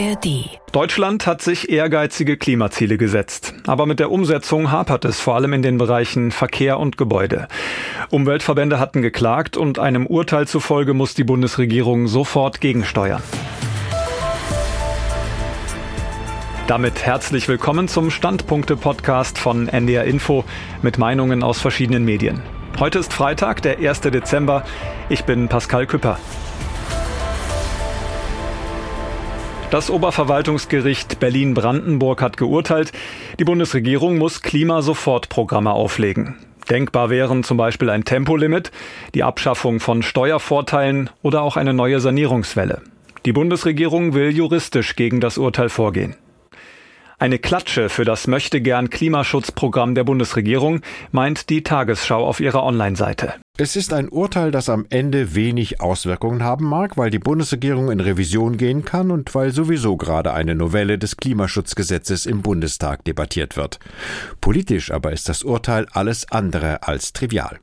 ARD. Deutschland hat sich ehrgeizige Klimaziele gesetzt. Aber mit der Umsetzung hapert es vor allem in den Bereichen Verkehr und Gebäude. Umweltverbände hatten geklagt und einem Urteil zufolge muss die Bundesregierung sofort gegensteuern. Damit herzlich willkommen zum Standpunkte-Podcast von NDR Info mit Meinungen aus verschiedenen Medien. Heute ist Freitag, der 1. Dezember. Ich bin Pascal Küpper. Das Oberverwaltungsgericht Berlin-Brandenburg hat geurteilt, die Bundesregierung muss Klimasofortprogramme auflegen. Denkbar wären zum Beispiel ein Tempolimit, die Abschaffung von Steuervorteilen oder auch eine neue Sanierungswelle. Die Bundesregierung will juristisch gegen das Urteil vorgehen. Eine Klatsche für das Möchtegern Klimaschutzprogramm der Bundesregierung, meint die Tagesschau auf ihrer Online-Seite. Es ist ein Urteil, das am Ende wenig Auswirkungen haben mag, weil die Bundesregierung in Revision gehen kann und weil sowieso gerade eine Novelle des Klimaschutzgesetzes im Bundestag debattiert wird. Politisch aber ist das Urteil alles andere als trivial.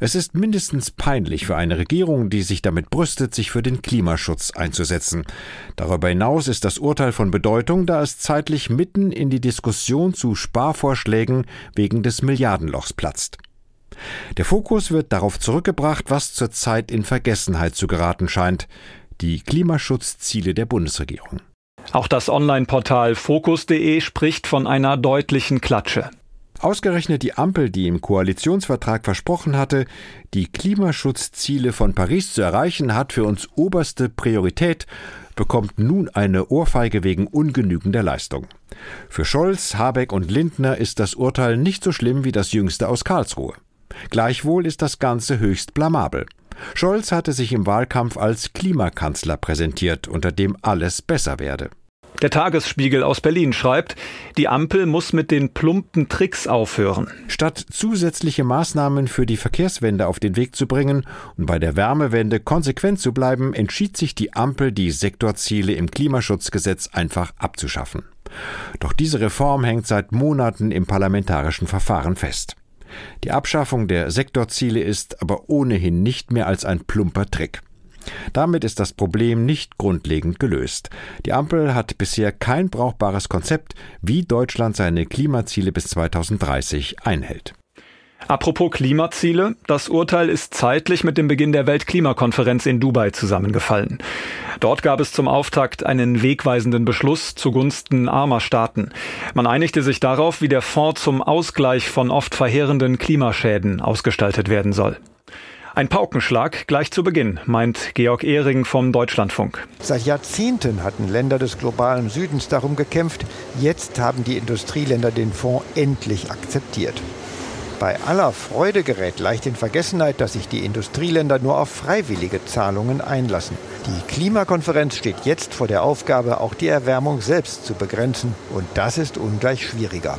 Es ist mindestens peinlich für eine Regierung, die sich damit brüstet, sich für den Klimaschutz einzusetzen. Darüber hinaus ist das Urteil von Bedeutung, da es zeitlich mitten in die Diskussion zu Sparvorschlägen wegen des Milliardenlochs platzt. Der Fokus wird darauf zurückgebracht, was zurzeit in Vergessenheit zu geraten scheint, die Klimaschutzziele der Bundesregierung. Auch das Online-Portal Fokus.de spricht von einer deutlichen Klatsche. Ausgerechnet die Ampel, die im Koalitionsvertrag versprochen hatte, die Klimaschutzziele von Paris zu erreichen, hat für uns oberste Priorität, bekommt nun eine Ohrfeige wegen ungenügender Leistung. Für Scholz, Habeck und Lindner ist das Urteil nicht so schlimm wie das jüngste aus Karlsruhe. Gleichwohl ist das Ganze höchst blamabel. Scholz hatte sich im Wahlkampf als Klimakanzler präsentiert, unter dem alles besser werde. Der Tagesspiegel aus Berlin schreibt, die Ampel muss mit den plumpen Tricks aufhören. Statt zusätzliche Maßnahmen für die Verkehrswende auf den Weg zu bringen und bei der Wärmewende konsequent zu bleiben, entschied sich die Ampel, die Sektorziele im Klimaschutzgesetz einfach abzuschaffen. Doch diese Reform hängt seit Monaten im parlamentarischen Verfahren fest. Die Abschaffung der Sektorziele ist aber ohnehin nicht mehr als ein plumper Trick. Damit ist das Problem nicht grundlegend gelöst. Die Ampel hat bisher kein brauchbares Konzept, wie Deutschland seine Klimaziele bis 2030 einhält. Apropos Klimaziele, das Urteil ist zeitlich mit dem Beginn der Weltklimakonferenz in Dubai zusammengefallen. Dort gab es zum Auftakt einen wegweisenden Beschluss zugunsten armer Staaten. Man einigte sich darauf, wie der Fonds zum Ausgleich von oft verheerenden Klimaschäden ausgestaltet werden soll. Ein Paukenschlag gleich zu Beginn, meint Georg Ehring vom Deutschlandfunk. Seit Jahrzehnten hatten Länder des globalen Südens darum gekämpft. Jetzt haben die Industrieländer den Fonds endlich akzeptiert. Bei aller Freude gerät leicht in Vergessenheit, dass sich die Industrieländer nur auf freiwillige Zahlungen einlassen. Die Klimakonferenz steht jetzt vor der Aufgabe, auch die Erwärmung selbst zu begrenzen. Und das ist ungleich schwieriger.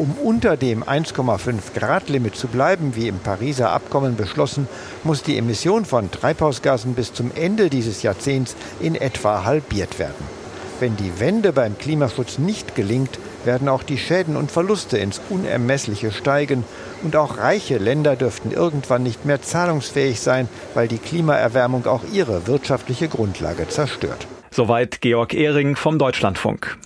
Um unter dem 1,5 Grad Limit zu bleiben, wie im Pariser Abkommen beschlossen, muss die Emission von Treibhausgasen bis zum Ende dieses Jahrzehnts in etwa halbiert werden. Wenn die Wende beim Klimaschutz nicht gelingt, werden auch die Schäden und Verluste ins Unermessliche steigen und auch reiche Länder dürften irgendwann nicht mehr zahlungsfähig sein, weil die Klimaerwärmung auch ihre wirtschaftliche Grundlage zerstört. Soweit Georg Ehring vom Deutschlandfunk.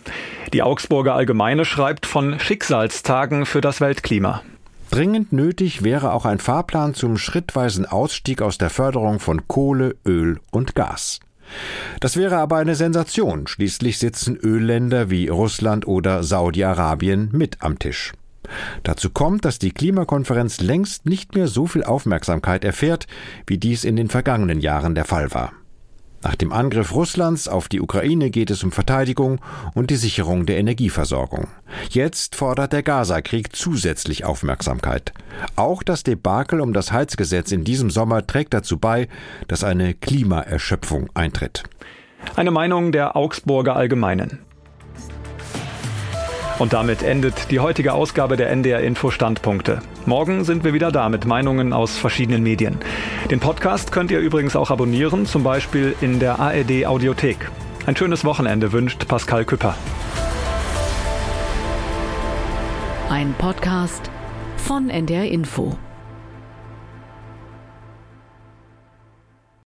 Die Augsburger Allgemeine schreibt von Schicksalstagen für das Weltklima. Dringend nötig wäre auch ein Fahrplan zum schrittweisen Ausstieg aus der Förderung von Kohle, Öl und Gas. Das wäre aber eine Sensation. Schließlich sitzen Ölländer wie Russland oder Saudi-Arabien mit am Tisch. Dazu kommt, dass die Klimakonferenz längst nicht mehr so viel Aufmerksamkeit erfährt, wie dies in den vergangenen Jahren der Fall war. Nach dem Angriff Russlands auf die Ukraine geht es um Verteidigung und die Sicherung der Energieversorgung. Jetzt fordert der Gaza-Krieg zusätzlich Aufmerksamkeit. Auch das Debakel um das Heizgesetz in diesem Sommer trägt dazu bei, dass eine Klimaerschöpfung eintritt. Eine Meinung der Augsburger Allgemeinen. Und damit endet die heutige Ausgabe der NDR Info Standpunkte. Morgen sind wir wieder da mit Meinungen aus verschiedenen Medien. Den Podcast könnt ihr übrigens auch abonnieren, zum Beispiel in der ARD Audiothek. Ein schönes Wochenende wünscht Pascal Küpper. Ein Podcast von NDR Info.